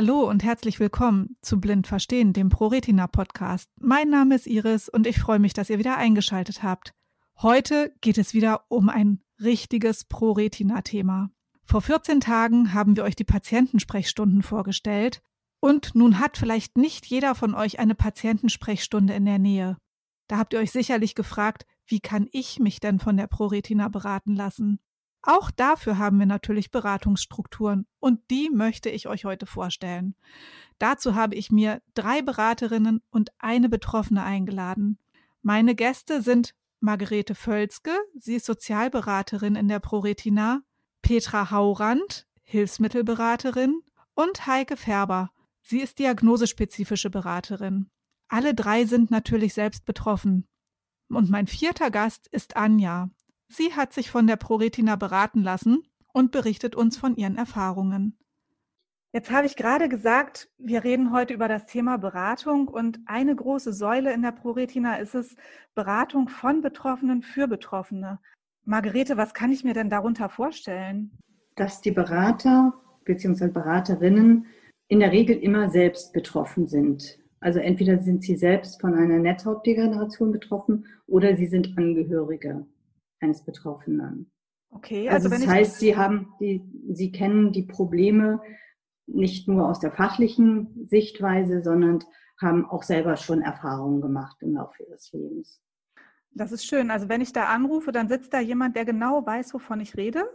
Hallo und herzlich willkommen zu Blind Verstehen, dem ProRetina Podcast. Mein Name ist Iris und ich freue mich, dass ihr wieder eingeschaltet habt. Heute geht es wieder um ein richtiges ProRetina Thema. Vor 14 Tagen haben wir euch die Patientensprechstunden vorgestellt und nun hat vielleicht nicht jeder von euch eine Patientensprechstunde in der Nähe. Da habt ihr euch sicherlich gefragt, wie kann ich mich denn von der ProRetina beraten lassen? Auch dafür haben wir natürlich Beratungsstrukturen und die möchte ich euch heute vorstellen. Dazu habe ich mir drei Beraterinnen und eine Betroffene eingeladen. Meine Gäste sind Margarete Völzke, sie ist Sozialberaterin in der ProRetina, Petra Haurand, Hilfsmittelberaterin und Heike Färber, sie ist diagnosespezifische Beraterin. Alle drei sind natürlich selbst betroffen. Und mein vierter Gast ist Anja. Sie hat sich von der ProRetina beraten lassen und berichtet uns von ihren Erfahrungen. Jetzt habe ich gerade gesagt, wir reden heute über das Thema Beratung und eine große Säule in der ProRetina ist es Beratung von Betroffenen für Betroffene. Margarete, was kann ich mir denn darunter vorstellen? Dass die Berater bzw. Beraterinnen in der Regel immer selbst betroffen sind. Also entweder sind sie selbst von einer Netzhautdegeneration betroffen oder sie sind Angehörige eines Betroffenen. Okay, also, also das heißt, Sie haben die, Sie kennen die Probleme nicht nur aus der fachlichen Sichtweise, sondern haben auch selber schon Erfahrungen gemacht im Laufe ihres Lebens. Das ist schön. Also wenn ich da anrufe, dann sitzt da jemand, der genau weiß, wovon ich rede?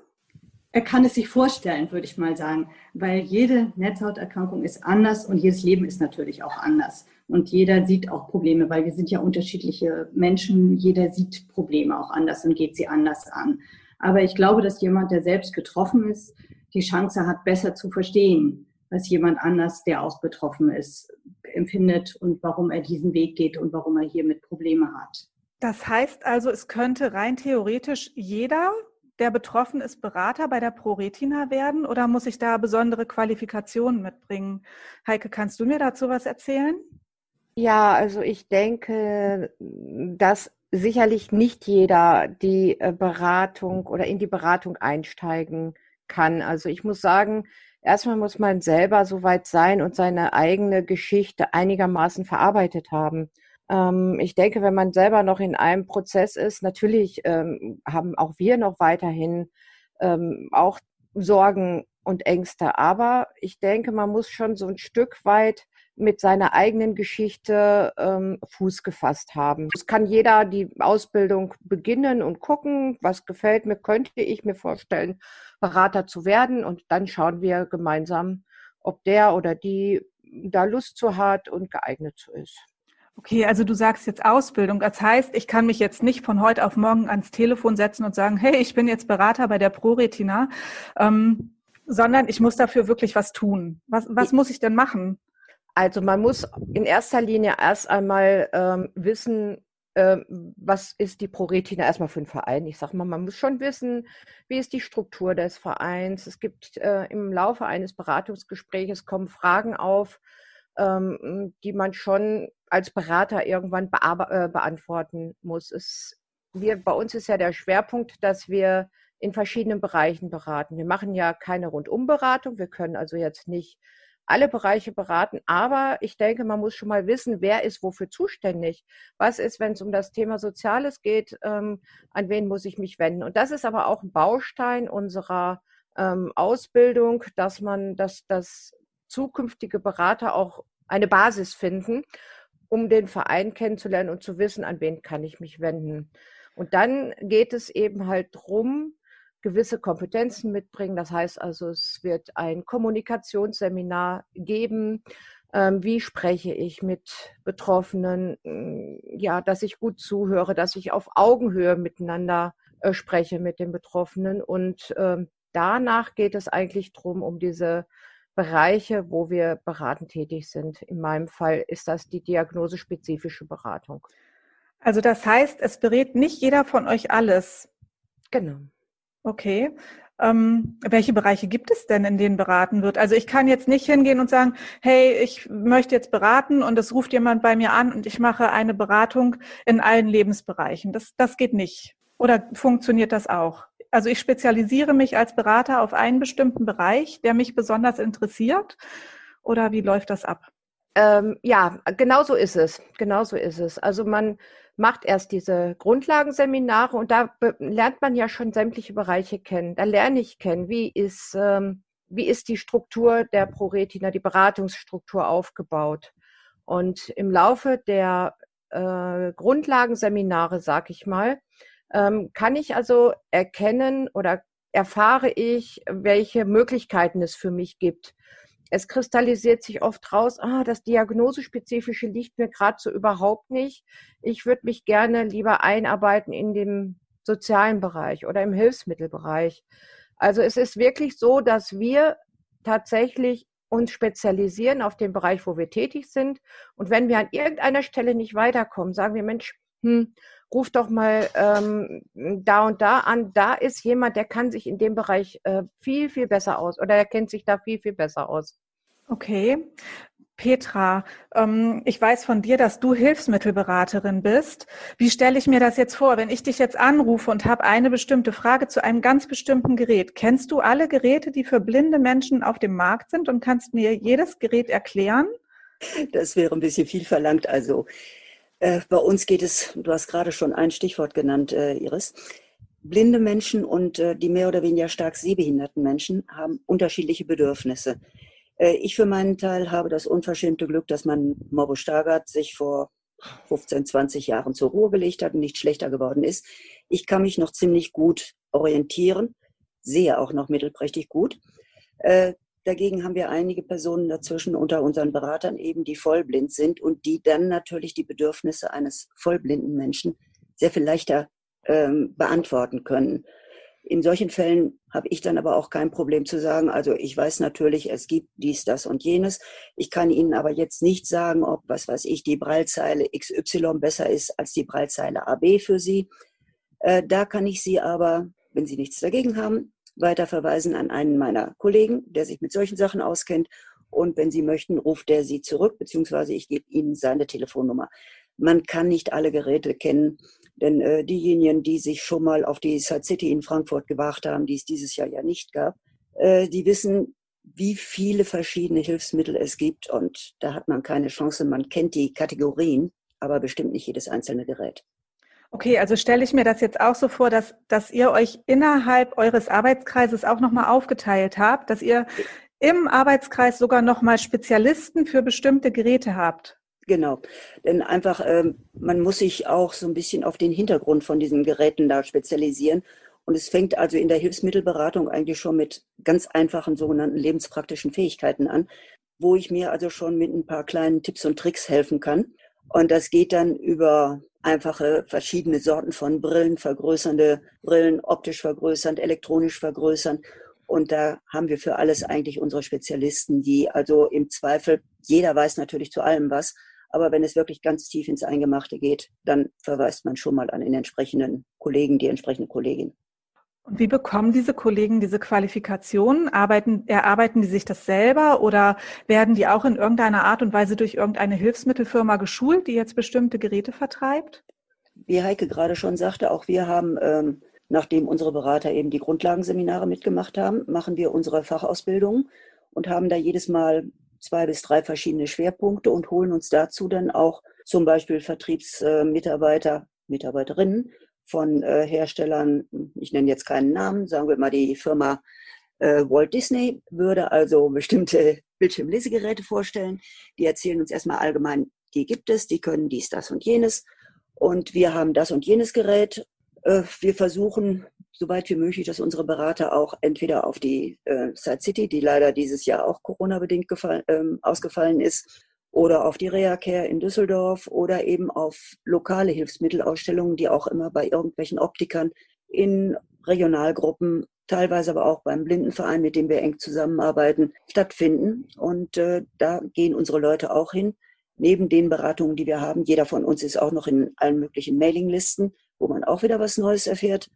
Er kann es sich vorstellen, würde ich mal sagen, weil jede Netzhauterkrankung ist anders und jedes Leben ist natürlich auch anders. Und jeder sieht auch Probleme, weil wir sind ja unterschiedliche Menschen. Jeder sieht Probleme auch anders und geht sie anders an. Aber ich glaube, dass jemand, der selbst getroffen ist, die Chance hat, besser zu verstehen, was jemand anders, der auch betroffen ist, empfindet und warum er diesen Weg geht und warum er hiermit Probleme hat. Das heißt also, es könnte rein theoretisch jeder der betroffen ist, Berater bei der ProRetina werden oder muss ich da besondere Qualifikationen mitbringen? Heike, kannst du mir dazu was erzählen? Ja, also ich denke, dass sicherlich nicht jeder die äh, Beratung oder in die Beratung einsteigen kann. Also ich muss sagen, erstmal muss man selber so weit sein und seine eigene Geschichte einigermaßen verarbeitet haben. Ähm, ich denke, wenn man selber noch in einem Prozess ist, natürlich ähm, haben auch wir noch weiterhin ähm, auch Sorgen und Ängste. Aber ich denke, man muss schon so ein Stück weit mit seiner eigenen Geschichte ähm, Fuß gefasst haben. Es kann jeder die Ausbildung beginnen und gucken, was gefällt mir, könnte ich mir vorstellen, Berater zu werden. Und dann schauen wir gemeinsam, ob der oder die da Lust zu hat und geeignet zu ist. Okay, also du sagst jetzt Ausbildung. Das heißt, ich kann mich jetzt nicht von heute auf morgen ans Telefon setzen und sagen, hey, ich bin jetzt Berater bei der ProRetina, ähm, sondern ich muss dafür wirklich was tun. Was, was muss ich denn machen? Also man muss in erster Linie erst einmal ähm, wissen, ähm, was ist die ProRetina erstmal für ein Verein? Ich sage mal, man muss schon wissen, wie ist die Struktur des Vereins. Es gibt äh, im Laufe eines Beratungsgespräches kommen Fragen auf, ähm, die man schon als Berater irgendwann äh, beantworten muss. Es, wir, bei uns ist ja der Schwerpunkt, dass wir in verschiedenen Bereichen beraten. Wir machen ja keine Rundumberatung. Wir können also jetzt nicht alle Bereiche beraten, aber ich denke, man muss schon mal wissen, wer ist wofür zuständig. Was ist, wenn es um das Thema Soziales geht, ähm, an wen muss ich mich wenden? Und das ist aber auch ein Baustein unserer ähm, Ausbildung, dass man, dass, dass zukünftige Berater auch eine Basis finden, um den Verein kennenzulernen und zu wissen, an wen kann ich mich wenden. Und dann geht es eben halt darum, gewisse Kompetenzen mitbringen. Das heißt also, es wird ein Kommunikationsseminar geben. Ähm, wie spreche ich mit Betroffenen? Mm, ja, dass ich gut zuhöre, dass ich auf Augenhöhe miteinander äh, spreche mit den Betroffenen. Und ähm, danach geht es eigentlich darum, um diese Bereiche, wo wir beratend tätig sind. In meinem Fall ist das die diagnosespezifische Beratung. Also das heißt, es berät nicht jeder von euch alles. Genau. Okay. Ähm, welche Bereiche gibt es denn, in denen beraten wird? Also ich kann jetzt nicht hingehen und sagen, hey, ich möchte jetzt beraten und es ruft jemand bei mir an und ich mache eine Beratung in allen Lebensbereichen. Das, das geht nicht. Oder funktioniert das auch? Also ich spezialisiere mich als Berater auf einen bestimmten Bereich, der mich besonders interessiert. oder wie läuft das ab? Ähm, ja, genau so ist es. Genau so ist es. Also man macht erst diese Grundlagenseminare und da lernt man ja schon sämtliche Bereiche kennen. Da lerne ich kennen, wie ist, ähm, wie ist die Struktur der ProRetina, die Beratungsstruktur aufgebaut. Und im Laufe der äh, Grundlagenseminare, sag ich mal, ähm, kann ich also erkennen oder erfahre ich, welche Möglichkeiten es für mich gibt. Es kristallisiert sich oft raus, ah, das Diagnosespezifische liegt mir gerade so überhaupt nicht. Ich würde mich gerne lieber einarbeiten in dem sozialen Bereich oder im Hilfsmittelbereich. Also es ist wirklich so, dass wir tatsächlich uns spezialisieren auf den Bereich, wo wir tätig sind. Und wenn wir an irgendeiner Stelle nicht weiterkommen, sagen wir, Mensch, hm, ruf doch mal ähm, da und da an. Da ist jemand, der kann sich in dem Bereich äh, viel, viel besser aus oder er kennt sich da viel, viel besser aus. Okay. Petra, ähm, ich weiß von dir, dass du Hilfsmittelberaterin bist. Wie stelle ich mir das jetzt vor, wenn ich dich jetzt anrufe und habe eine bestimmte Frage zu einem ganz bestimmten Gerät? Kennst du alle Geräte, die für blinde Menschen auf dem Markt sind und kannst mir jedes Gerät erklären? Das wäre ein bisschen viel verlangt. Also äh, bei uns geht es, du hast gerade schon ein Stichwort genannt, äh, Iris. Blinde Menschen und äh, die mehr oder weniger stark sehbehinderten Menschen haben unterschiedliche Bedürfnisse. Äh, ich für meinen Teil habe das unverschämte Glück, dass mein Morbo Stargard sich vor 15, 20 Jahren zur Ruhe gelegt hat und nicht schlechter geworden ist. Ich kann mich noch ziemlich gut orientieren, sehe auch noch mittelprächtig gut. Äh, dagegen haben wir einige Personen dazwischen unter unseren Beratern eben, die vollblind sind und die dann natürlich die Bedürfnisse eines vollblinden Menschen sehr viel leichter ähm, beantworten können. In solchen Fällen habe ich dann aber auch kein Problem zu sagen, also ich weiß natürlich, es gibt dies, das und jenes. Ich kann Ihnen aber jetzt nicht sagen, ob, was weiß ich, die Breilzeile XY besser ist als die Breilzeile AB für Sie. Äh, da kann ich Sie aber, wenn Sie nichts dagegen haben, weiter verweisen an einen meiner Kollegen, der sich mit solchen Sachen auskennt. Und wenn Sie möchten, ruft der Sie zurück, beziehungsweise ich gebe Ihnen seine Telefonnummer. Man kann nicht alle Geräte kennen. Denn äh, diejenigen, die sich schon mal auf die Side City in Frankfurt gewagt haben, die es dieses Jahr ja nicht gab, äh, die wissen, wie viele verschiedene Hilfsmittel es gibt. Und da hat man keine Chance. Man kennt die Kategorien, aber bestimmt nicht jedes einzelne Gerät. Okay, also stelle ich mir das jetzt auch so vor, dass, dass ihr euch innerhalb eures Arbeitskreises auch nochmal aufgeteilt habt, dass ihr im Arbeitskreis sogar nochmal Spezialisten für bestimmte Geräte habt. Genau, denn einfach, ähm, man muss sich auch so ein bisschen auf den Hintergrund von diesen Geräten da spezialisieren. Und es fängt also in der Hilfsmittelberatung eigentlich schon mit ganz einfachen sogenannten lebenspraktischen Fähigkeiten an, wo ich mir also schon mit ein paar kleinen Tipps und Tricks helfen kann. Und das geht dann über einfache verschiedene Sorten von Brillen, vergrößernde Brillen, optisch vergrößernd, elektronisch vergrößern. Und da haben wir für alles eigentlich unsere Spezialisten, die also im Zweifel, jeder weiß natürlich zu allem was, aber wenn es wirklich ganz tief ins Eingemachte geht, dann verweist man schon mal an den entsprechenden Kollegen, die entsprechende Kollegin. Und wie bekommen diese Kollegen diese Qualifikationen? Arbeiten, erarbeiten die sich das selber oder werden die auch in irgendeiner Art und Weise durch irgendeine Hilfsmittelfirma geschult, die jetzt bestimmte Geräte vertreibt? Wie Heike gerade schon sagte, auch wir haben, ähm, nachdem unsere Berater eben die Grundlagenseminare mitgemacht haben, machen wir unsere Fachausbildung und haben da jedes Mal zwei bis drei verschiedene Schwerpunkte und holen uns dazu dann auch zum Beispiel Vertriebsmitarbeiter, Mitarbeiterinnen von äh, Herstellern, ich nenne jetzt keinen Namen, sagen wir mal die Firma äh, Walt Disney, würde also bestimmte Bildschirmlesegeräte vorstellen. Die erzählen uns erstmal allgemein, die gibt es, die können dies, das und jenes. Und wir haben das und jenes Gerät. Äh, wir versuchen soweit wie möglich, dass unsere Berater auch entweder auf die äh, Side City, die leider dieses Jahr auch Corona-bedingt ähm, ausgefallen ist, oder auf die Reha-Care in Düsseldorf oder eben auf lokale Hilfsmittelausstellungen, die auch immer bei irgendwelchen Optikern in Regionalgruppen, teilweise aber auch beim Blindenverein, mit dem wir eng zusammenarbeiten, stattfinden. Und äh, da gehen unsere Leute auch hin. Neben den Beratungen, die wir haben, jeder von uns ist auch noch in allen möglichen Mailinglisten, wo man auch wieder was Neues erfährt.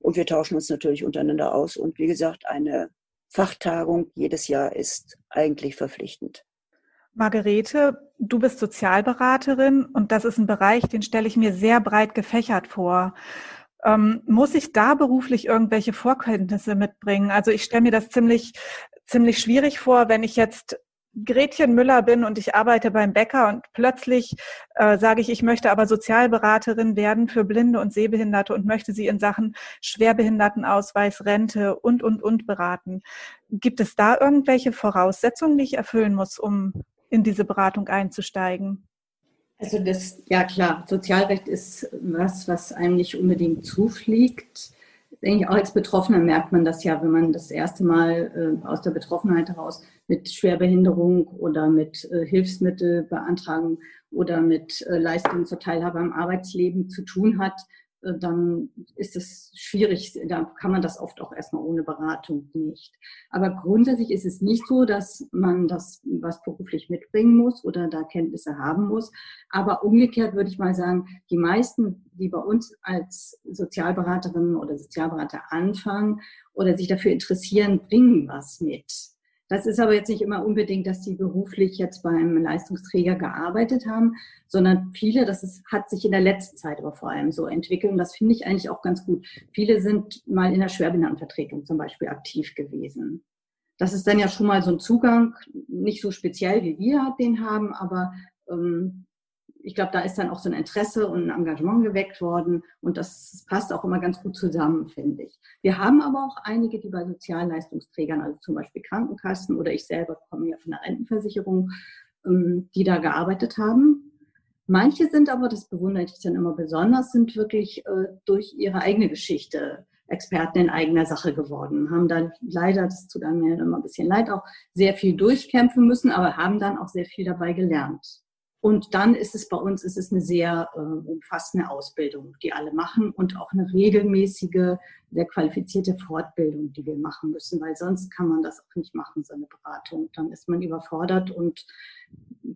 Und wir tauschen uns natürlich untereinander aus. Und wie gesagt, eine Fachtagung jedes Jahr ist eigentlich verpflichtend. Margarete, du bist Sozialberaterin und das ist ein Bereich, den stelle ich mir sehr breit gefächert vor. Ähm, muss ich da beruflich irgendwelche Vorkenntnisse mitbringen? Also ich stelle mir das ziemlich, ziemlich schwierig vor, wenn ich jetzt Gretchen Müller bin und ich arbeite beim Bäcker und plötzlich äh, sage ich, ich möchte aber Sozialberaterin werden für Blinde und Sehbehinderte und möchte sie in Sachen Schwerbehindertenausweis, Rente und, und, und beraten. Gibt es da irgendwelche Voraussetzungen, die ich erfüllen muss, um in diese Beratung einzusteigen? Also das, ja klar, Sozialrecht ist was, was einem nicht unbedingt zufliegt. Denke ich, auch als Betroffener merkt man das ja, wenn man das erste Mal äh, aus der Betroffenheit heraus mit Schwerbehinderung oder mit äh, Hilfsmittelbeantragung oder mit äh, Leistungen zur Teilhabe am Arbeitsleben zu tun hat, dann ist es schwierig, da kann man das oft auch erstmal ohne Beratung nicht. Aber grundsätzlich ist es nicht so, dass man das was beruflich mitbringen muss oder da Kenntnisse haben muss. Aber umgekehrt würde ich mal sagen, die meisten, die bei uns als Sozialberaterinnen oder Sozialberater anfangen oder sich dafür interessieren, bringen was mit. Das ist aber jetzt nicht immer unbedingt, dass die beruflich jetzt beim Leistungsträger gearbeitet haben, sondern viele, das ist, hat sich in der letzten Zeit aber vor allem so entwickelt und das finde ich eigentlich auch ganz gut. Viele sind mal in der Schwerbehindertenvertretung zum Beispiel aktiv gewesen. Das ist dann ja schon mal so ein Zugang, nicht so speziell wie wir den haben, aber ähm, ich glaube, da ist dann auch so ein Interesse und ein Engagement geweckt worden und das passt auch immer ganz gut zusammen, finde ich. Wir haben aber auch einige, die bei Sozialleistungsträgern, also zum Beispiel Krankenkassen oder ich selber komme ja von der Rentenversicherung, ähm, die da gearbeitet haben. Manche sind aber, das bewundere ich dann immer besonders, sind wirklich äh, durch ihre eigene Geschichte Experten in eigener Sache geworden, haben dann leider, das tut einem immer ein bisschen leid, auch sehr viel durchkämpfen müssen, aber haben dann auch sehr viel dabei gelernt. Und dann ist es bei uns ist es eine sehr äh, umfassende Ausbildung, die alle machen und auch eine regelmäßige, sehr qualifizierte Fortbildung, die wir machen müssen, weil sonst kann man das auch nicht machen, so eine Beratung. Dann ist man überfordert und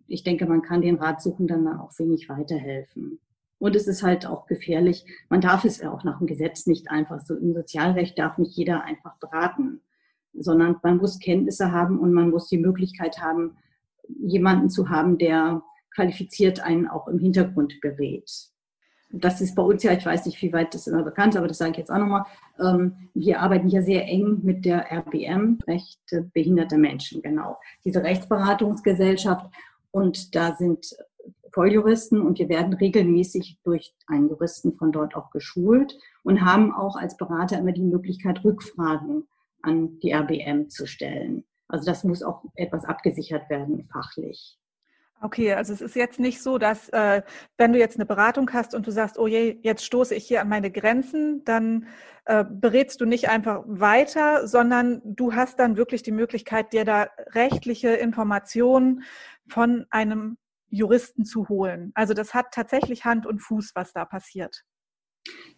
ich denke, man kann den Ratsuchenden dann auch wenig weiterhelfen. Und es ist halt auch gefährlich. Man darf es ja auch nach dem Gesetz nicht einfach so. Im Sozialrecht darf nicht jeder einfach beraten, sondern man muss Kenntnisse haben und man muss die Möglichkeit haben, jemanden zu haben, der qualifiziert einen auch im Hintergrund berät. Das ist bei uns ja, ich weiß nicht, wie weit das immer bekannt ist, aber das sage ich jetzt auch nochmal. Ähm, wir arbeiten ja sehr eng mit der RBM, Rechte behinderter Menschen, genau. Diese Rechtsberatungsgesellschaft. Und da sind Volljuristen und wir werden regelmäßig durch einen Juristen von dort auch geschult und haben auch als Berater immer die Möglichkeit, Rückfragen an die RBM zu stellen. Also das muss auch etwas abgesichert werden, fachlich. Okay, also es ist jetzt nicht so, dass äh, wenn du jetzt eine Beratung hast und du sagst, oh je, jetzt stoße ich hier an meine Grenzen, dann äh, berätst du nicht einfach weiter, sondern du hast dann wirklich die Möglichkeit, dir da rechtliche Informationen von einem Juristen zu holen. Also das hat tatsächlich Hand und Fuß, was da passiert.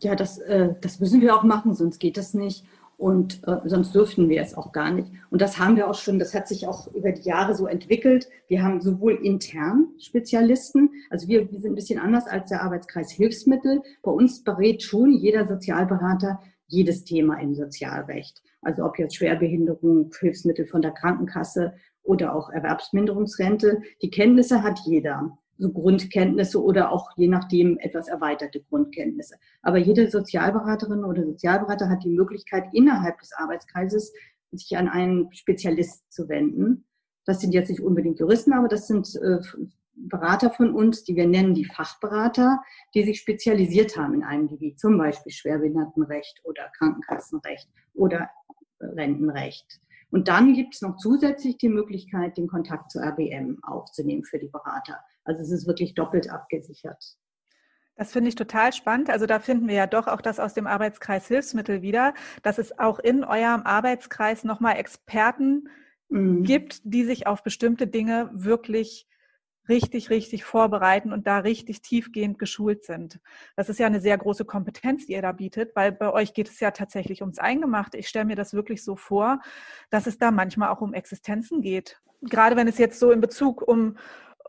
Ja, das, äh, das müssen wir auch machen, sonst geht das nicht. Und äh, sonst dürften wir es auch gar nicht. Und das haben wir auch schon, das hat sich auch über die Jahre so entwickelt. Wir haben sowohl intern Spezialisten, also wir, wir sind ein bisschen anders als der Arbeitskreis Hilfsmittel. Bei uns berät schon jeder Sozialberater jedes Thema im Sozialrecht. Also ob jetzt Schwerbehinderung, Hilfsmittel von der Krankenkasse oder auch Erwerbsminderungsrente. Die Kenntnisse hat jeder so Grundkenntnisse oder auch je nachdem etwas erweiterte Grundkenntnisse. Aber jede Sozialberaterin oder Sozialberater hat die Möglichkeit, innerhalb des Arbeitskreises sich an einen Spezialist zu wenden. Das sind jetzt nicht unbedingt Juristen, aber das sind äh, Berater von uns, die wir nennen die Fachberater, die sich spezialisiert haben in einem Gebiet, zum Beispiel Schwerbehindertenrecht oder Krankenkassenrecht oder Rentenrecht. Und dann gibt es noch zusätzlich die Möglichkeit, den Kontakt zur RBM aufzunehmen für die Berater. Also es ist wirklich doppelt abgesichert. Das finde ich total spannend. Also da finden wir ja doch auch das aus dem Arbeitskreis Hilfsmittel wieder, dass es auch in eurem Arbeitskreis nochmal Experten mhm. gibt, die sich auf bestimmte Dinge wirklich richtig, richtig vorbereiten und da richtig tiefgehend geschult sind. Das ist ja eine sehr große Kompetenz, die ihr da bietet, weil bei euch geht es ja tatsächlich ums Eingemachte. Ich stelle mir das wirklich so vor, dass es da manchmal auch um Existenzen geht. Gerade wenn es jetzt so in Bezug um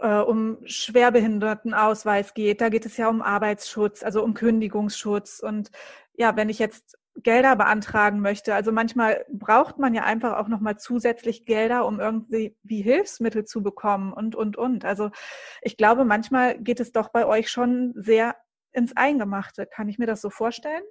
äh, um Schwerbehindertenausweis geht, da geht es ja um Arbeitsschutz, also um Kündigungsschutz. Und ja, wenn ich jetzt Gelder beantragen möchte, also manchmal braucht man ja einfach auch nochmal zusätzlich Gelder, um irgendwie wie Hilfsmittel zu bekommen und, und, und. Also ich glaube, manchmal geht es doch bei euch schon sehr ins Eingemachte. Kann ich mir das so vorstellen?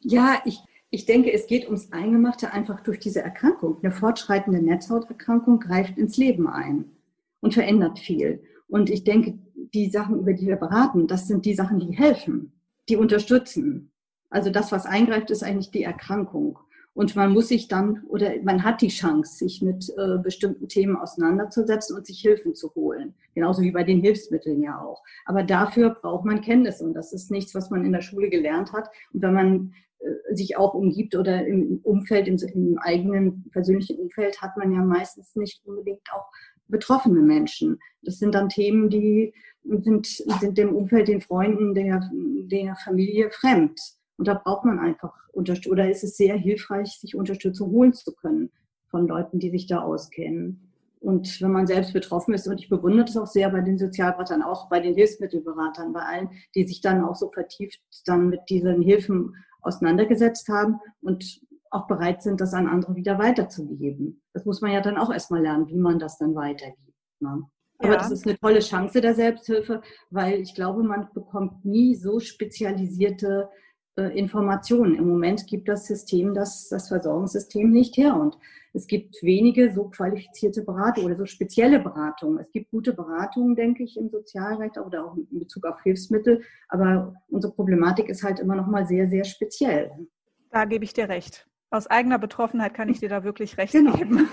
Ja, ich, Ich denke, es geht ums Eingemachte einfach durch diese Erkrankung. Eine fortschreitende Netzhauterkrankung greift ins Leben ein und verändert viel. Und ich denke, die Sachen, über die wir beraten, das sind die Sachen, die helfen, die unterstützen. Also das, was eingreift, ist eigentlich die Erkrankung. Und man muss sich dann oder man hat die Chance, sich mit äh, bestimmten Themen auseinanderzusetzen und sich Hilfen zu holen. Genauso wie bei den Hilfsmitteln ja auch. Aber dafür braucht man Kenntnisse und das ist nichts, was man in der Schule gelernt hat. Und wenn man äh, sich auch umgibt oder im Umfeld, im, im eigenen persönlichen Umfeld, hat man ja meistens nicht unbedingt auch betroffene Menschen. Das sind dann Themen, die sind, sind dem Umfeld, den Freunden, der, der Familie fremd. Und da braucht man einfach Unterstützung, oder ist es sehr hilfreich, sich Unterstützung holen zu können von Leuten, die sich da auskennen. Und wenn man selbst betroffen ist, und ich bewundere das auch sehr bei den Sozialberatern, auch bei den Hilfsmittelberatern, bei allen, die sich dann auch so vertieft dann mit diesen Hilfen auseinandergesetzt haben und auch bereit sind, das an andere wieder weiterzugeben. Das muss man ja dann auch erstmal lernen, wie man das dann weitergibt. Ne? Aber ja. das ist eine tolle Chance der Selbsthilfe, weil ich glaube, man bekommt nie so spezialisierte äh, Informationen. Im Moment gibt das System, das, das Versorgungssystem nicht her. Und es gibt wenige so qualifizierte Beratungen oder so spezielle Beratungen. Es gibt gute Beratungen, denke ich, im Sozialrecht oder auch in Bezug auf Hilfsmittel. Aber unsere Problematik ist halt immer noch mal sehr, sehr speziell. Da gebe ich dir recht. Aus eigener Betroffenheit kann ich dir da wirklich recht genau. geben.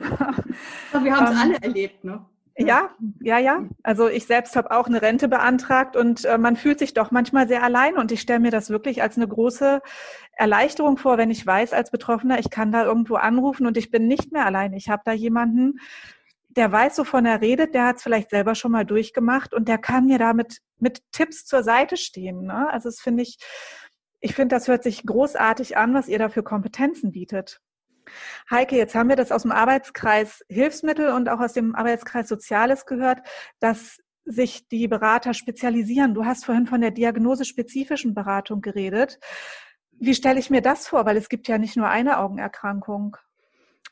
wir haben es ähm, alle erlebt, ne? Ja, ja, ja. Also ich selbst habe auch eine Rente beantragt und äh, man fühlt sich doch manchmal sehr allein und ich stelle mir das wirklich als eine große Erleichterung vor, wenn ich weiß als Betroffener, ich kann da irgendwo anrufen und ich bin nicht mehr allein. Ich habe da jemanden, der weiß, wovon er redet, der hat es vielleicht selber schon mal durchgemacht und der kann mir damit mit Tipps zur Seite stehen. Ne? Also das finde ich, ich finde, das hört sich großartig an, was ihr da für Kompetenzen bietet. Heike, jetzt haben wir das aus dem Arbeitskreis Hilfsmittel und auch aus dem Arbeitskreis Soziales gehört, dass sich die Berater spezialisieren. Du hast vorhin von der diagnosespezifischen Beratung geredet. Wie stelle ich mir das vor? Weil es gibt ja nicht nur eine Augenerkrankung.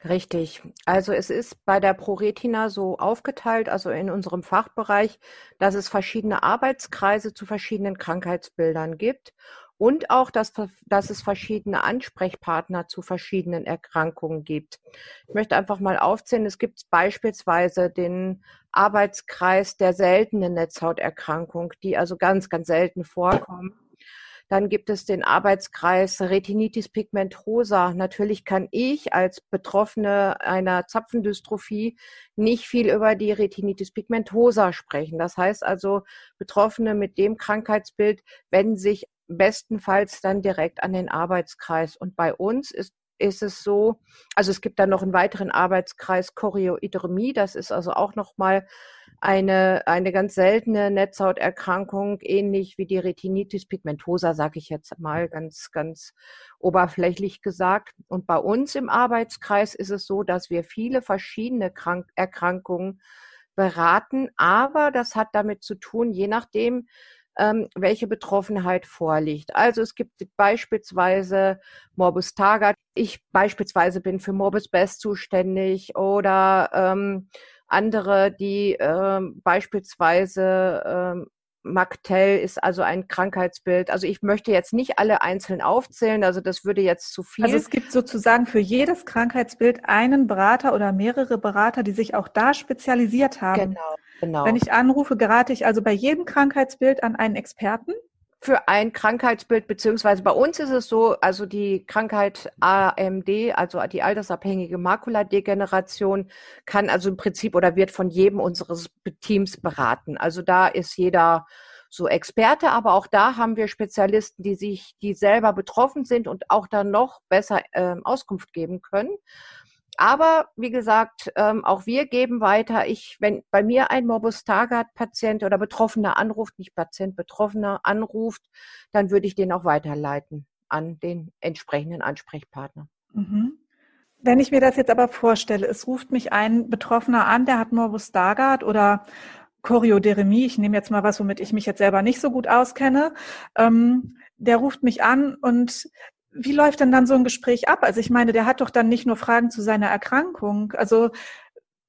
Richtig. Also es ist bei der ProRetina so aufgeteilt, also in unserem Fachbereich, dass es verschiedene Arbeitskreise zu verschiedenen Krankheitsbildern gibt und auch, dass, dass es verschiedene Ansprechpartner zu verschiedenen Erkrankungen gibt. Ich möchte einfach mal aufzählen, es gibt beispielsweise den Arbeitskreis der seltenen Netzhauterkrankung, die also ganz, ganz selten vorkommen. Dann gibt es den Arbeitskreis Retinitis pigmentosa. Natürlich kann ich als Betroffene einer Zapfendystrophie nicht viel über die Retinitis pigmentosa sprechen. Das heißt also, Betroffene mit dem Krankheitsbild wenden sich bestenfalls dann direkt an den Arbeitskreis. Und bei uns ist ist es so, also es gibt dann noch einen weiteren Arbeitskreis Chorioidermie, das ist also auch nochmal eine, eine ganz seltene Netzhauterkrankung, ähnlich wie die Retinitis pigmentosa, sage ich jetzt mal ganz, ganz oberflächlich gesagt. Und bei uns im Arbeitskreis ist es so, dass wir viele verschiedene Krank Erkrankungen beraten, aber das hat damit zu tun, je nachdem, ähm, welche Betroffenheit vorliegt. Also es gibt beispielsweise Morbus Targat. Ich beispielsweise bin für Morbus Best zuständig oder ähm, andere, die ähm, beispielsweise ähm, MacTell ist also ein Krankheitsbild. Also ich möchte jetzt nicht alle einzeln aufzählen, also das würde jetzt zu viel. Also es gibt sozusagen für jedes Krankheitsbild einen Berater oder mehrere Berater, die sich auch da spezialisiert haben. Genau, genau. Wenn ich anrufe, gerate ich also bei jedem Krankheitsbild an einen Experten für ein Krankheitsbild, beziehungsweise bei uns ist es so, also die Krankheit AMD, also die altersabhängige Makuladegeneration, kann also im Prinzip oder wird von jedem unseres Teams beraten. Also da ist jeder so Experte, aber auch da haben wir Spezialisten, die sich, die selber betroffen sind und auch dann noch besser äh, Auskunft geben können. Aber wie gesagt, ähm, auch wir geben weiter. Ich, wenn bei mir ein Morbus Target-Patient oder Betroffener anruft, nicht Patient, Betroffener anruft, dann würde ich den auch weiterleiten an den entsprechenden Ansprechpartner. Mhm. Wenn ich mir das jetzt aber vorstelle, es ruft mich ein Betroffener an, der hat Morbus Stargardt oder Chorioderemie, ich nehme jetzt mal was, womit ich mich jetzt selber nicht so gut auskenne, ähm, der ruft mich an und wie läuft denn dann so ein Gespräch ab? Also ich meine, der hat doch dann nicht nur Fragen zu seiner Erkrankung. Also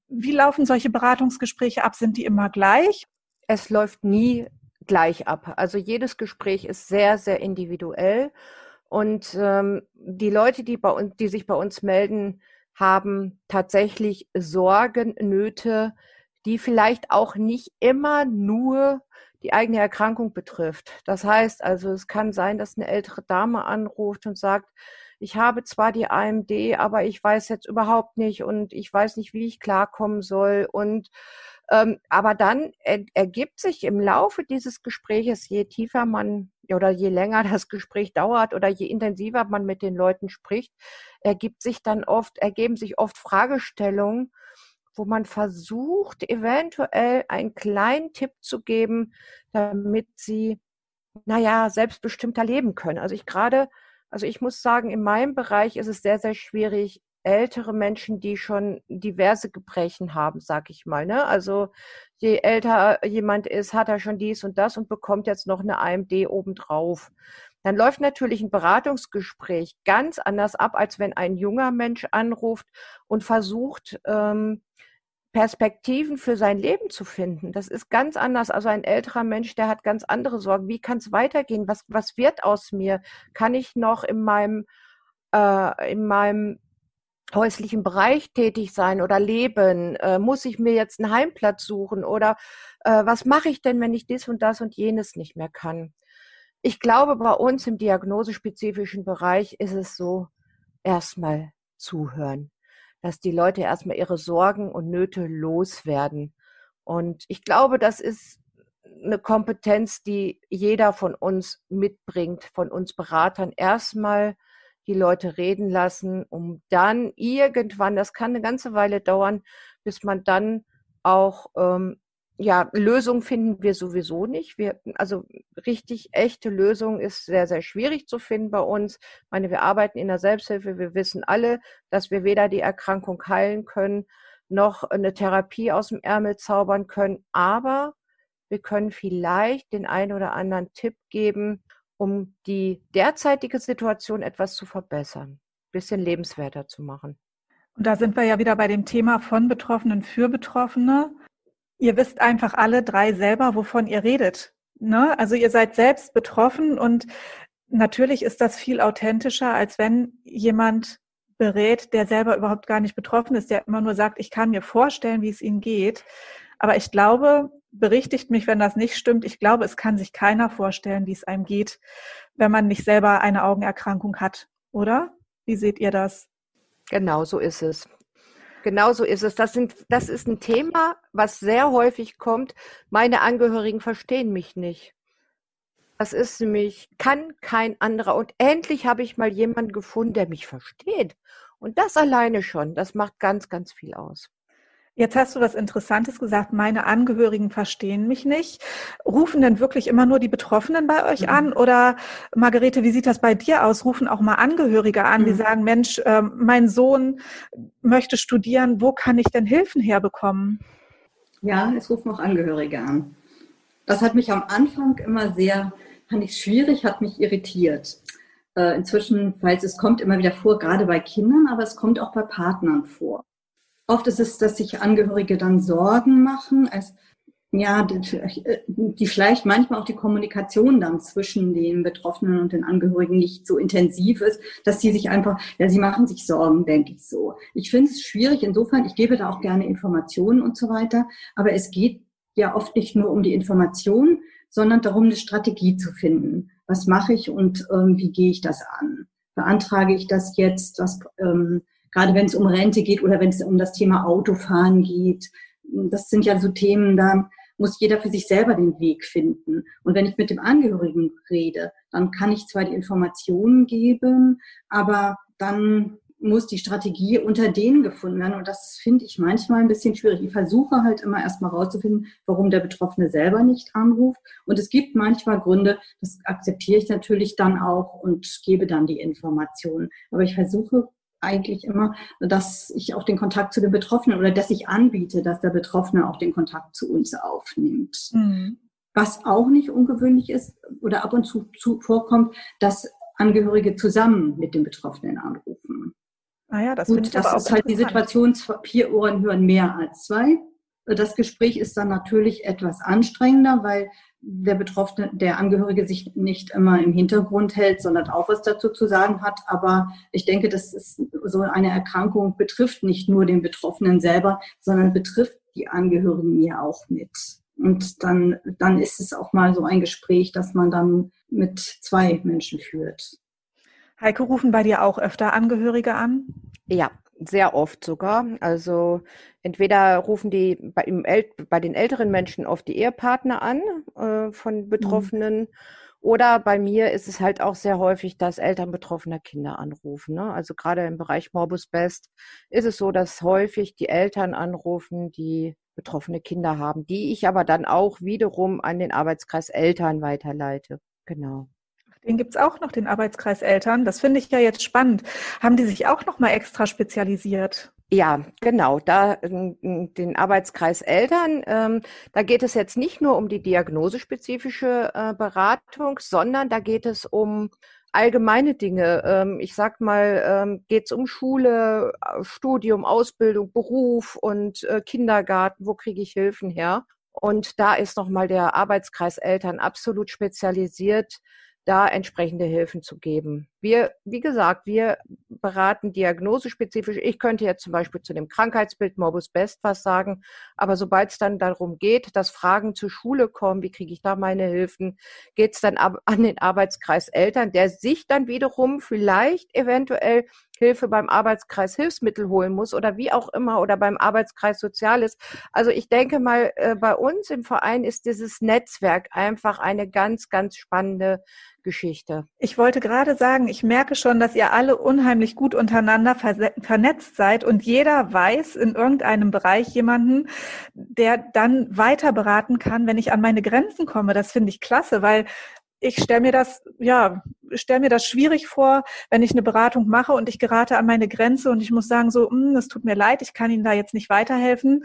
wie laufen solche Beratungsgespräche ab? Sind die immer gleich? Es läuft nie gleich ab. Also jedes Gespräch ist sehr, sehr individuell. Und ähm, die Leute, die, bei uns, die sich bei uns melden, haben tatsächlich Sorgen, Nöte, die vielleicht auch nicht immer nur die eigene Erkrankung betrifft. Das heißt also, es kann sein, dass eine ältere Dame anruft und sagt, ich habe zwar die AMD, aber ich weiß jetzt überhaupt nicht und ich weiß nicht, wie ich klarkommen soll. Und ähm, aber dann er, ergibt sich im Laufe dieses Gespräches, je tiefer man oder je länger das Gespräch dauert oder je intensiver man mit den Leuten spricht, ergibt sich dann oft, ergeben sich oft Fragestellungen, wo man versucht, eventuell einen kleinen Tipp zu geben, damit sie, naja, selbstbestimmter leben können. Also ich gerade, also ich muss sagen, in meinem Bereich ist es sehr, sehr schwierig, ältere Menschen, die schon diverse Gebrechen haben, sag ich mal. Ne? Also je älter jemand ist, hat er schon dies und das und bekommt jetzt noch eine AMD obendrauf. Dann läuft natürlich ein Beratungsgespräch ganz anders ab, als wenn ein junger Mensch anruft und versucht, ähm, Perspektiven für sein Leben zu finden. Das ist ganz anders. Also ein älterer Mensch, der hat ganz andere Sorgen. Wie kann es weitergehen? Was, was wird aus mir? Kann ich noch in meinem, äh, in meinem häuslichen Bereich tätig sein oder leben? Äh, muss ich mir jetzt einen Heimplatz suchen? Oder äh, was mache ich denn, wenn ich dies und das und jenes nicht mehr kann? Ich glaube, bei uns im diagnosespezifischen Bereich ist es so, erstmal zuhören dass die Leute erstmal ihre Sorgen und Nöte loswerden. Und ich glaube, das ist eine Kompetenz, die jeder von uns mitbringt, von uns Beratern. Erstmal die Leute reden lassen, um dann irgendwann, das kann eine ganze Weile dauern, bis man dann auch ähm, ja, Lösungen finden wir sowieso nicht. Wir, also richtig echte Lösungen ist sehr, sehr schwierig zu finden bei uns. Ich meine, wir arbeiten in der Selbsthilfe. Wir wissen alle, dass wir weder die Erkrankung heilen können, noch eine Therapie aus dem Ärmel zaubern können. Aber wir können vielleicht den einen oder anderen Tipp geben, um die derzeitige Situation etwas zu verbessern, bisschen lebenswerter zu machen. Und da sind wir ja wieder bei dem Thema von Betroffenen für Betroffene. Ihr wisst einfach alle drei selber, wovon ihr redet. Ne? Also ihr seid selbst betroffen und natürlich ist das viel authentischer, als wenn jemand berät, der selber überhaupt gar nicht betroffen ist, der immer nur sagt, ich kann mir vorstellen, wie es Ihnen geht. Aber ich glaube, berichtigt mich, wenn das nicht stimmt, ich glaube, es kann sich keiner vorstellen, wie es einem geht, wenn man nicht selber eine Augenerkrankung hat, oder? Wie seht ihr das? Genau so ist es. Genau so ist es. Das, sind, das ist ein Thema, was sehr häufig kommt. Meine Angehörigen verstehen mich nicht. Das ist nämlich, kann kein anderer. Und endlich habe ich mal jemanden gefunden, der mich versteht. Und das alleine schon, das macht ganz, ganz viel aus. Jetzt hast du was Interessantes gesagt. Meine Angehörigen verstehen mich nicht. Rufen denn wirklich immer nur die Betroffenen bei euch mhm. an? Oder Margarete, wie sieht das bei dir aus? Rufen auch mal Angehörige an, mhm. die sagen, Mensch, äh, mein Sohn möchte studieren. Wo kann ich denn Hilfen herbekommen? Ja, es rufen auch Angehörige an. Das hat mich am Anfang immer sehr, fand ich schwierig, hat mich irritiert. Äh, inzwischen, falls es kommt immer wieder vor, gerade bei Kindern, aber es kommt auch bei Partnern vor. Oft ist es, dass sich Angehörige dann Sorgen machen. Es, ja, die, die vielleicht manchmal auch die Kommunikation dann zwischen den Betroffenen und den Angehörigen nicht so intensiv ist, dass sie sich einfach, ja, sie machen sich Sorgen, denke ich so. Ich finde es schwierig insofern, ich gebe da auch gerne Informationen und so weiter, aber es geht ja oft nicht nur um die Information, sondern darum, eine Strategie zu finden. Was mache ich und ähm, wie gehe ich das an? Beantrage ich das jetzt? Was, ähm, gerade wenn es um Rente geht oder wenn es um das Thema Autofahren geht. Das sind ja so Themen, da muss jeder für sich selber den Weg finden. Und wenn ich mit dem Angehörigen rede, dann kann ich zwar die Informationen geben, aber dann muss die Strategie unter denen gefunden werden. Und das finde ich manchmal ein bisschen schwierig. Ich versuche halt immer erstmal rauszufinden, warum der Betroffene selber nicht anruft. Und es gibt manchmal Gründe, das akzeptiere ich natürlich dann auch und gebe dann die Informationen. Aber ich versuche eigentlich immer, dass ich auch den Kontakt zu den Betroffenen oder dass ich anbiete, dass der Betroffene auch den Kontakt zu uns aufnimmt. Mhm. Was auch nicht ungewöhnlich ist oder ab und zu, zu vorkommt, dass Angehörige zusammen mit den Betroffenen anrufen. Ah ja, das, Gut, das ist halt die Situation, vier Ohren hören mehr als zwei. Das Gespräch ist dann natürlich etwas anstrengender, weil der Betroffene, der Angehörige sich nicht immer im Hintergrund hält, sondern auch was dazu zu sagen hat. Aber ich denke, dass es so eine Erkrankung betrifft nicht nur den Betroffenen selber, sondern betrifft die Angehörigen ja auch mit. Und dann, dann ist es auch mal so ein Gespräch, das man dann mit zwei Menschen führt. Heike, rufen bei dir auch öfter Angehörige an? Ja, sehr oft sogar. Also entweder rufen die bei, bei den älteren Menschen oft die Ehepartner an äh, von mhm. Betroffenen. Mhm. Oder bei mir ist es halt auch sehr häufig, dass Eltern betroffener Kinder anrufen. Ne? Also gerade im Bereich Morbus Best ist es so, dass häufig die Eltern anrufen, die betroffene Kinder haben, die ich aber dann auch wiederum an den Arbeitskreis Eltern weiterleite. Genau. Den gibt es auch noch, den Arbeitskreis Eltern. Das finde ich ja jetzt spannend. Haben die sich auch noch mal extra spezialisiert? Ja, genau. Da den Arbeitskreis Eltern, ähm, da geht es jetzt nicht nur um die diagnosespezifische äh, Beratung, sondern da geht es um allgemeine Dinge. Ähm, ich sag mal, ähm, geht es um Schule, Studium, Ausbildung, Beruf und äh, Kindergarten. Wo kriege ich Hilfen her? Und da ist nochmal der Arbeitskreis Eltern absolut spezialisiert da entsprechende Hilfen zu geben. Wir, wie gesagt, wir beraten diagnosespezifisch. Ich könnte jetzt zum Beispiel zu dem Krankheitsbild Morbus Best was sagen, aber sobald es dann darum geht, dass Fragen zur Schule kommen, wie kriege ich da meine Hilfen, geht es dann ab, an den Arbeitskreis Eltern, der sich dann wiederum vielleicht eventuell Hilfe beim Arbeitskreis Hilfsmittel holen muss oder wie auch immer oder beim Arbeitskreis Soziales. Also ich denke mal, äh, bei uns im Verein ist dieses Netzwerk einfach eine ganz, ganz spannende Geschichte. Ich wollte gerade sagen, ich merke schon, dass ihr alle unheimlich gut untereinander vernetzt seid und jeder weiß in irgendeinem Bereich jemanden, der dann weiter beraten kann, wenn ich an meine Grenzen komme. Das finde ich klasse, weil ich stelle mir das, ja, stelle mir das schwierig vor, wenn ich eine Beratung mache und ich gerate an meine Grenze und ich muss sagen, so, hm, es tut mir leid, ich kann Ihnen da jetzt nicht weiterhelfen.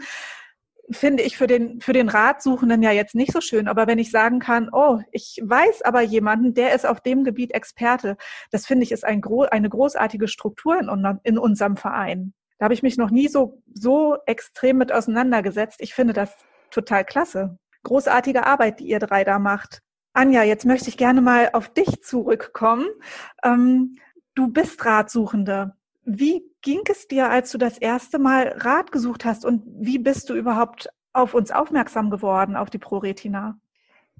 Finde ich für den, für den Ratsuchenden ja jetzt nicht so schön. Aber wenn ich sagen kann, oh, ich weiß aber jemanden, der ist auf dem Gebiet Experte, das finde ich ist ein, eine großartige Struktur in, in unserem Verein. Da habe ich mich noch nie so, so extrem mit auseinandergesetzt. Ich finde das total klasse. Großartige Arbeit, die ihr drei da macht. Anja, jetzt möchte ich gerne mal auf dich zurückkommen. Ähm, du bist Ratsuchende. Wie ging es dir, als du das erste Mal Rat gesucht hast und wie bist du überhaupt auf uns aufmerksam geworden, auf die ProRetina?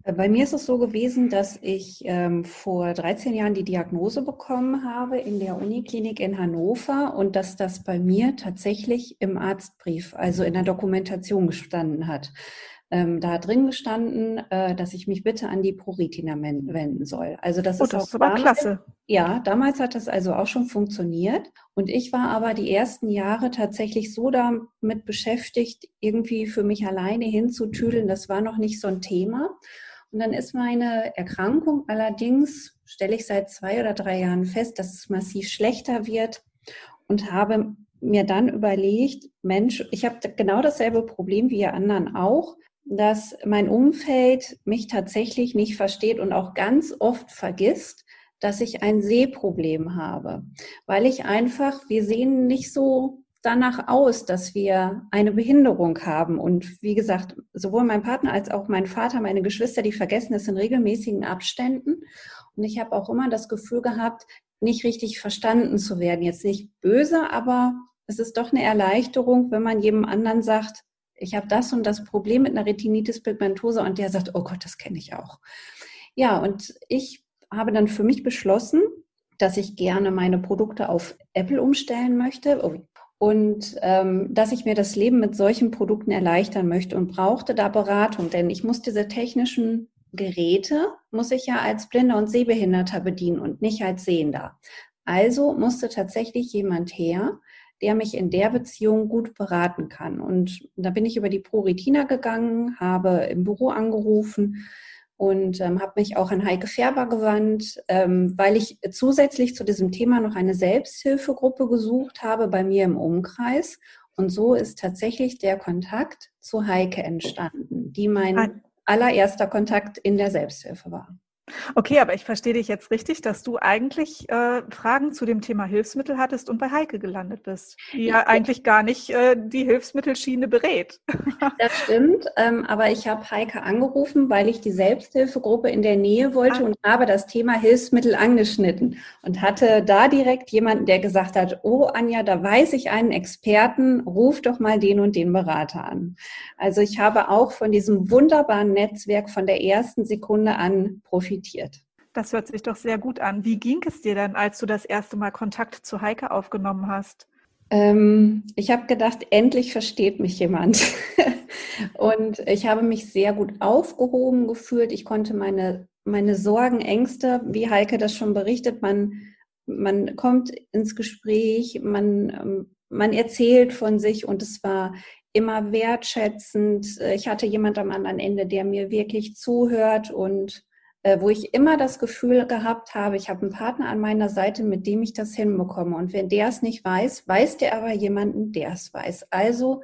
Äh, bei mir ist es so gewesen, dass ich ähm, vor 13 Jahren die Diagnose bekommen habe in der Uniklinik in Hannover und dass das bei mir tatsächlich im Arztbrief, also in der Dokumentation gestanden hat ähm, da drin gestanden, äh, dass ich mich bitte an die ProRetina wenden soll. Also das oh, ist, das ist aber damals, klasse. Ja, damals hat das also auch schon funktioniert. Und ich war aber die ersten Jahre tatsächlich so damit beschäftigt, irgendwie für mich alleine hinzutüdeln. Das war noch nicht so ein Thema. Und dann ist meine Erkrankung allerdings, stelle ich seit zwei oder drei Jahren fest, dass es massiv schlechter wird und habe mir dann überlegt, Mensch, ich habe genau dasselbe Problem wie ihr anderen auch dass mein Umfeld mich tatsächlich nicht versteht und auch ganz oft vergisst, dass ich ein Sehproblem habe, weil ich einfach, wir sehen nicht so danach aus, dass wir eine Behinderung haben. Und wie gesagt, sowohl mein Partner als auch mein Vater, meine Geschwister, die vergessen es in regelmäßigen Abständen. Und ich habe auch immer das Gefühl gehabt, nicht richtig verstanden zu werden. Jetzt nicht böse, aber es ist doch eine Erleichterung, wenn man jedem anderen sagt, ich habe das und das Problem mit einer Retinitis pigmentosa und der sagt, oh Gott, das kenne ich auch. Ja, und ich habe dann für mich beschlossen, dass ich gerne meine Produkte auf Apple umstellen möchte oh, und ähm, dass ich mir das Leben mit solchen Produkten erleichtern möchte und brauchte da Beratung, denn ich muss diese technischen Geräte, muss ich ja als Blinder und Sehbehinderter bedienen und nicht als Sehender. Also musste tatsächlich jemand her, der mich in der Beziehung gut beraten kann. Und da bin ich über die ProRetina gegangen, habe im Büro angerufen und ähm, habe mich auch an Heike Färber gewandt, ähm, weil ich zusätzlich zu diesem Thema noch eine Selbsthilfegruppe gesucht habe bei mir im Umkreis. Und so ist tatsächlich der Kontakt zu Heike entstanden, die mein allererster Kontakt in der Selbsthilfe war. Okay, aber ich verstehe dich jetzt richtig, dass du eigentlich äh, Fragen zu dem Thema Hilfsmittel hattest und bei Heike gelandet bist, die ja, ja eigentlich gar nicht äh, die Hilfsmittelschiene berät. Das stimmt, ähm, aber ich habe Heike angerufen, weil ich die Selbsthilfegruppe in der Nähe wollte ah. und habe das Thema Hilfsmittel angeschnitten und hatte da direkt jemanden, der gesagt hat, oh Anja, da weiß ich einen Experten, ruf doch mal den und den Berater an. Also ich habe auch von diesem wunderbaren Netzwerk von der ersten Sekunde an profitiert profitiert. Das hört sich doch sehr gut an. Wie ging es dir denn, als du das erste Mal Kontakt zu Heike aufgenommen hast? Ähm, ich habe gedacht, endlich versteht mich jemand. und ich habe mich sehr gut aufgehoben gefühlt. Ich konnte meine, meine Sorgen, Ängste, wie Heike das schon berichtet, man, man kommt ins Gespräch, man, ähm, man erzählt von sich und es war immer wertschätzend. Ich hatte jemand am anderen Ende, der mir wirklich zuhört und äh, wo ich immer das Gefühl gehabt habe, ich habe einen Partner an meiner Seite, mit dem ich das hinbekomme. Und wenn der es nicht weiß, weiß der aber jemanden, der es weiß. Also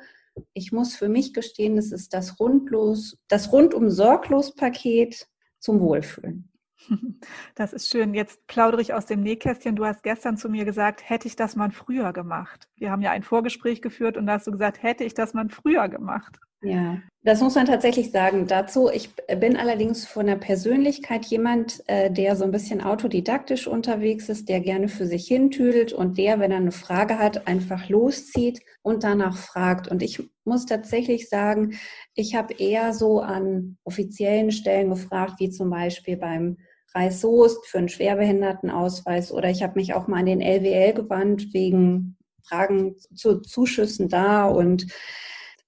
ich muss für mich gestehen, es ist das rundlos, das rundum sorglos Paket zum Wohlfühlen. Das ist schön. Jetzt plaudere ich aus dem Nähkästchen. Du hast gestern zu mir gesagt, hätte ich das mal früher gemacht. Wir haben ja ein Vorgespräch geführt und da hast du gesagt, hätte ich das mal früher gemacht. Ja, das muss man tatsächlich sagen. Dazu, ich bin allerdings von der Persönlichkeit jemand, äh, der so ein bisschen autodidaktisch unterwegs ist, der gerne für sich hintüdelt und der, wenn er eine Frage hat, einfach loszieht und danach fragt. Und ich muss tatsächlich sagen, ich habe eher so an offiziellen Stellen gefragt, wie zum Beispiel beim Kreis Soest für einen Schwerbehindertenausweis oder ich habe mich auch mal an den LWL gewandt wegen Fragen zu Zuschüssen da und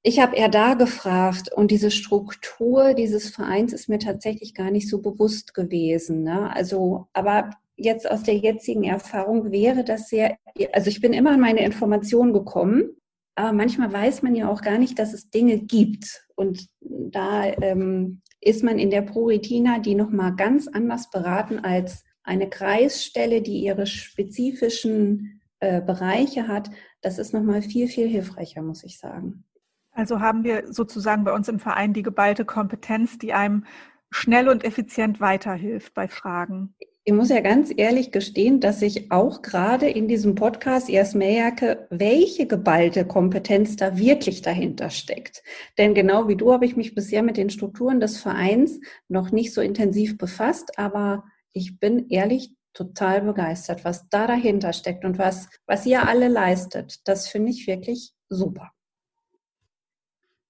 ich habe eher da gefragt und diese Struktur dieses Vereins ist mir tatsächlich gar nicht so bewusst gewesen. Ne? Also, aber jetzt aus der jetzigen Erfahrung wäre das sehr, also ich bin immer an meine Informationen gekommen, aber manchmal weiß man ja auch gar nicht, dass es Dinge gibt. Und da ähm, ist man in der ProRetina, die nochmal ganz anders beraten als eine Kreisstelle, die ihre spezifischen äh, Bereiche hat. Das ist nochmal viel, viel hilfreicher, muss ich sagen. Also haben wir sozusagen bei uns im Verein die geballte Kompetenz, die einem schnell und effizient weiterhilft bei Fragen. Ich muss ja ganz ehrlich gestehen, dass ich auch gerade in diesem Podcast erst merke, welche geballte Kompetenz da wirklich dahinter steckt. Denn genau wie du habe ich mich bisher mit den Strukturen des Vereins noch nicht so intensiv befasst, aber ich bin ehrlich total begeistert, was da dahinter steckt und was, was ihr alle leistet. Das finde ich wirklich super.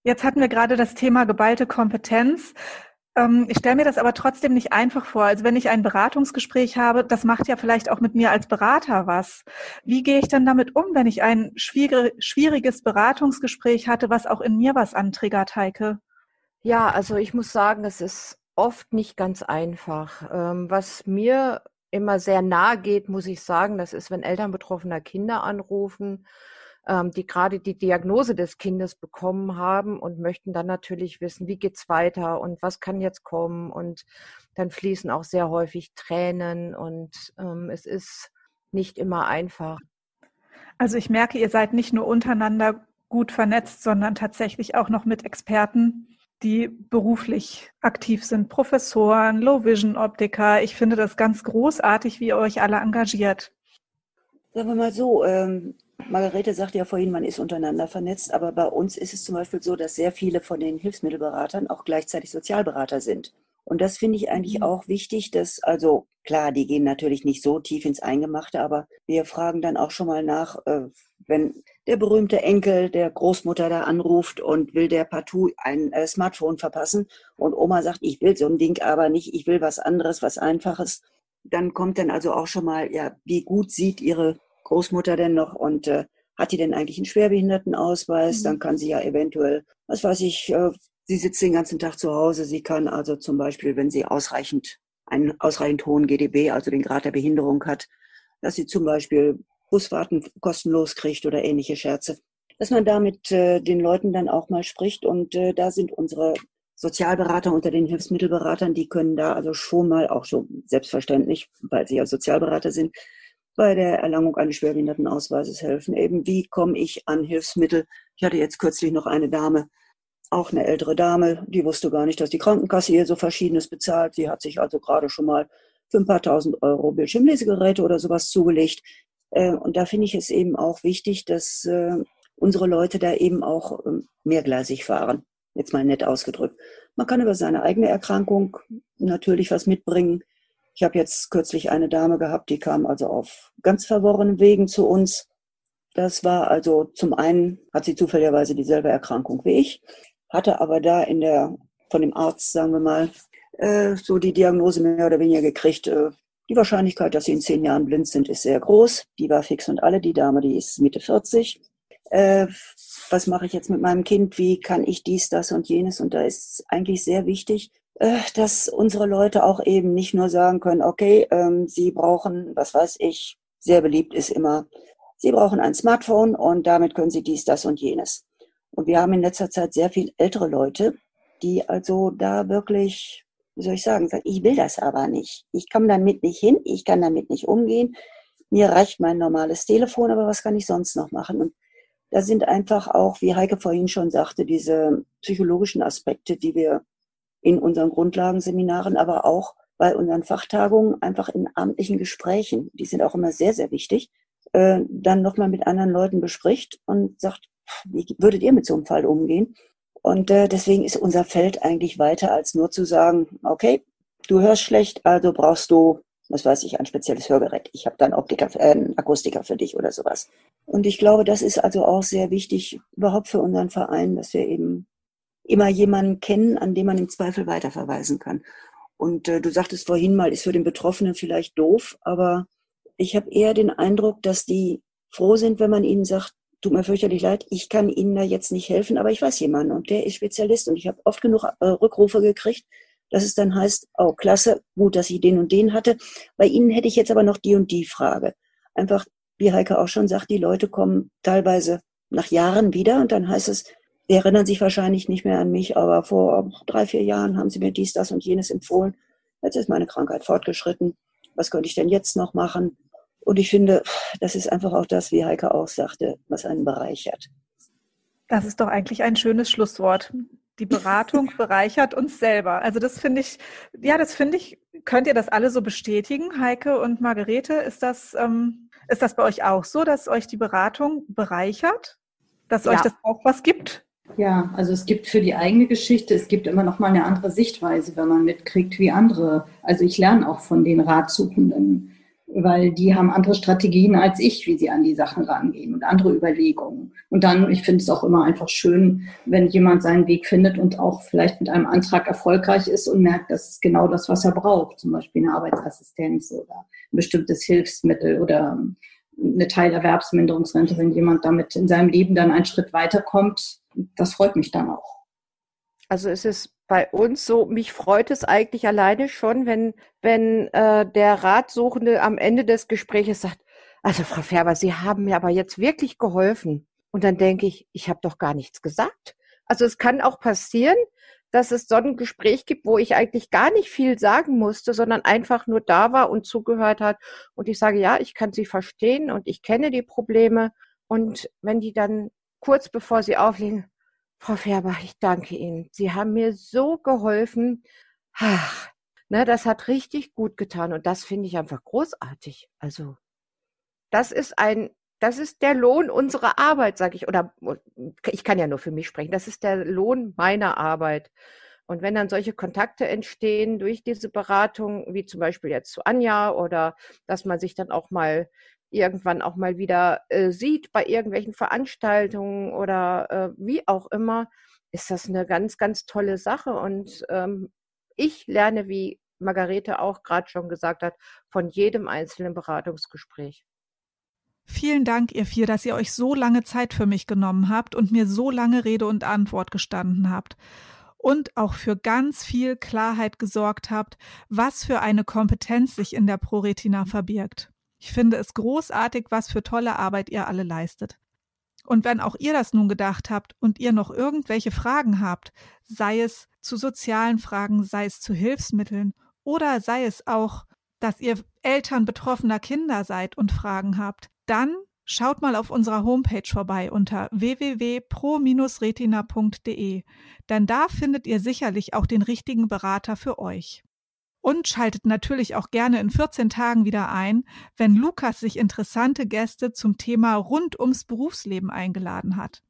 Jetzt hatten wir gerade das Thema geballte Kompetenz. Ähm, ich stelle mir das aber trotzdem nicht einfach vor. Also wenn ich ein Beratungsgespräch habe, das macht ja vielleicht auch mit mir als Berater was. Wie gehe ich dann damit um, wenn ich ein schwieriges Beratungsgespräch hatte, was auch in mir was antriggert, Heike? Ja, also ich muss sagen, es ist oft nicht ganz einfach. Ähm, was mir immer sehr nahe geht, muss ich sagen, das ist, wenn Eltern betroffener Kinder anrufen die gerade die Diagnose des Kindes bekommen haben und möchten dann natürlich wissen, wie geht's weiter und was kann jetzt kommen und dann fließen auch sehr häufig Tränen und ähm, es ist nicht immer einfach. Also ich merke, ihr seid nicht nur untereinander gut vernetzt, sondern tatsächlich auch noch mit Experten, die beruflich aktiv sind, Professoren, Low-Vision-Optiker. Ich finde das ganz großartig, wie ihr euch alle engagiert. Sagen wir mal so, ähm, Margarete sagt ja vorhin, man ist untereinander vernetzt, aber bei uns ist es zum Beispiel so, dass sehr viele von den Hilfsmittelberatern auch gleichzeitig Sozialberater sind. Und das finde ich eigentlich mhm. auch wichtig, dass, also klar, die gehen natürlich nicht so tief ins Eingemachte, aber wir fragen dann auch schon mal nach, äh, wenn der berühmte Enkel der Großmutter da anruft und will der partout ein äh, Smartphone verpassen und Oma sagt, ich will so ein Ding aber nicht, ich will was anderes, was Einfaches, dann kommt dann also auch schon mal, ja, wie gut sieht Ihre Großmutter denn noch und äh, hat die denn eigentlich einen Schwerbehindertenausweis? Mhm. Dann kann sie ja eventuell, was weiß ich, äh, sie sitzt den ganzen Tag zu Hause. Sie kann also zum Beispiel, wenn sie ausreichend einen ausreichend hohen GDB, also den Grad der Behinderung hat, dass sie zum Beispiel Busfahrten kostenlos kriegt oder ähnliche Scherze. Dass man da mit äh, den Leuten dann auch mal spricht und äh, da sind unsere Sozialberater unter den Hilfsmittelberatern, die können da also schon mal auch schon selbstverständlich, weil sie ja Sozialberater sind, bei der Erlangung eines Schwerbehindertenausweises helfen. Eben, wie komme ich an Hilfsmittel? Ich hatte jetzt kürzlich noch eine Dame auch eine ältere Dame, die wusste gar nicht, dass die Krankenkasse hier so Verschiedenes bezahlt. Sie hat sich also gerade schon mal für ein paar tausend Euro Bildschirmlesegeräte oder sowas zugelegt. Äh, und da finde ich es eben auch wichtig, dass äh, unsere Leute da eben auch ähm, mehrgleisig fahren. Jetzt mal nett ausgedrückt. Man kann über seine eigene Erkrankung natürlich was mitbringen. Ich habe jetzt kürzlich eine Dame gehabt, die kam also auf ganz verworrenen Wegen zu uns. Das war also zum einen hat sie zufälligerweise dieselbe Erkrankung wie ich, hatte aber da in der von dem Arzt, sagen wir mal, äh, so die Diagnose mehr oder weniger gekriegt. Äh, die Wahrscheinlichkeit, dass sie in zehn Jahren blind sind, ist sehr groß. Die war fix und alle. Die Dame, die ist Mitte 40. Äh, was mache ich jetzt mit meinem Kind? Wie kann ich dies, das und jenes? Und da ist es eigentlich sehr wichtig, äh, dass unsere Leute auch eben nicht nur sagen können, okay, ähm, sie brauchen, was weiß ich, sehr beliebt ist immer, sie brauchen ein Smartphone und damit können sie dies, das und jenes. Und wir haben in letzter Zeit sehr viel ältere Leute, die also da wirklich, wie soll ich sagen, sagen, ich will das aber nicht. Ich komme damit nicht hin, ich kann damit nicht umgehen. Mir reicht mein normales Telefon, aber was kann ich sonst noch machen? Und da sind einfach auch, wie Heike vorhin schon sagte, diese psychologischen Aspekte, die wir in unseren Grundlagenseminaren, aber auch bei unseren Fachtagungen einfach in amtlichen Gesprächen, die sind auch immer sehr, sehr wichtig, äh, dann nochmal mit anderen Leuten bespricht und sagt, wie würdet ihr mit so einem Fall umgehen? Und äh, deswegen ist unser Feld eigentlich weiter als nur zu sagen, okay, du hörst schlecht, also brauchst du, was weiß ich, ein spezielles Hörgerät. Ich habe dann Optiker, äh, Akustiker für dich oder sowas. Und ich glaube, das ist also auch sehr wichtig überhaupt für unseren Verein, dass wir eben immer jemanden kennen, an dem man im Zweifel weiterverweisen kann. Und äh, du sagtest vorhin mal, ist für den Betroffenen vielleicht doof, aber ich habe eher den Eindruck, dass die froh sind, wenn man ihnen sagt, tut mir fürchterlich leid, ich kann Ihnen da jetzt nicht helfen, aber ich weiß jemanden und der ist Spezialist und ich habe oft genug äh, Rückrufe gekriegt, dass es dann heißt, oh klasse, gut, dass ich den und den hatte. Bei Ihnen hätte ich jetzt aber noch die und die Frage. Einfach, wie Heike auch schon sagt, die Leute kommen teilweise nach Jahren wieder und dann heißt es, Sie erinnern sich wahrscheinlich nicht mehr an mich, aber vor drei, vier Jahren haben Sie mir dies, das und jenes empfohlen. Jetzt ist meine Krankheit fortgeschritten. Was könnte ich denn jetzt noch machen? Und ich finde, das ist einfach auch das, wie Heike auch sagte, was einen bereichert. Das ist doch eigentlich ein schönes Schlusswort. Die Beratung bereichert uns selber. Also das finde ich, ja, das finde ich, könnt ihr das alle so bestätigen, Heike und Margarete? Ist das, ähm, ist das bei euch auch so, dass euch die Beratung bereichert? Dass ja. euch das auch was gibt? Ja, also es gibt für die eigene Geschichte, es gibt immer noch mal eine andere Sichtweise, wenn man mitkriegt, wie andere. Also ich lerne auch von den Ratsuchenden, weil die haben andere Strategien als ich, wie sie an die Sachen rangehen und andere Überlegungen. Und dann, ich finde es auch immer einfach schön, wenn jemand seinen Weg findet und auch vielleicht mit einem Antrag erfolgreich ist und merkt, das ist genau das, was er braucht. Zum Beispiel eine Arbeitsassistenz oder ein bestimmtes Hilfsmittel oder eine Teilerwerbsminderungsrente, wenn jemand damit in seinem Leben dann einen Schritt weiterkommt, das freut mich dann auch. Also es ist bei uns so, mich freut es eigentlich alleine schon, wenn, wenn äh, der Ratsuchende am Ende des Gesprächs sagt, also Frau Färber, Sie haben mir aber jetzt wirklich geholfen. Und dann denke ich, ich habe doch gar nichts gesagt. Also es kann auch passieren, dass es so ein Gespräch gibt, wo ich eigentlich gar nicht viel sagen musste, sondern einfach nur da war und zugehört hat. Und ich sage, ja, ich kann Sie verstehen und ich kenne die Probleme. Und wenn die dann kurz bevor sie auflegen, Frau Färber, ich danke Ihnen. Sie haben mir so geholfen. Ach, ne, das hat richtig gut getan und das finde ich einfach großartig. Also, das ist ein, das ist der Lohn unserer Arbeit, sage ich, oder ich kann ja nur für mich sprechen. Das ist der Lohn meiner Arbeit. Und wenn dann solche Kontakte entstehen durch diese Beratung, wie zum Beispiel jetzt zu Anja oder dass man sich dann auch mal irgendwann auch mal wieder äh, sieht bei irgendwelchen Veranstaltungen oder äh, wie auch immer, ist das eine ganz, ganz tolle Sache. Und ähm, ich lerne, wie Margarete auch gerade schon gesagt hat, von jedem einzelnen Beratungsgespräch. Vielen Dank, ihr vier, dass ihr euch so lange Zeit für mich genommen habt und mir so lange Rede und Antwort gestanden habt. Und auch für ganz viel Klarheit gesorgt habt, was für eine Kompetenz sich in der ProRetina verbirgt. Ich finde es großartig, was für tolle Arbeit ihr alle leistet. Und wenn auch ihr das nun gedacht habt und ihr noch irgendwelche Fragen habt, sei es zu sozialen Fragen, sei es zu Hilfsmitteln oder sei es auch, dass ihr Eltern betroffener Kinder seid und Fragen habt, dann Schaut mal auf unserer Homepage vorbei unter www.pro-retina.de, denn da findet ihr sicherlich auch den richtigen Berater für euch. Und schaltet natürlich auch gerne in 14 Tagen wieder ein, wenn Lukas sich interessante Gäste zum Thema rund ums Berufsleben eingeladen hat.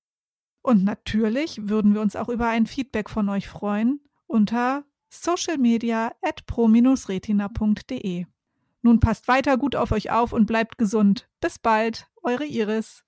Und natürlich würden wir uns auch über ein Feedback von euch freuen unter socialmedia at pro-retina.de. Nun passt weiter gut auf euch auf und bleibt gesund. Bis bald, eure Iris.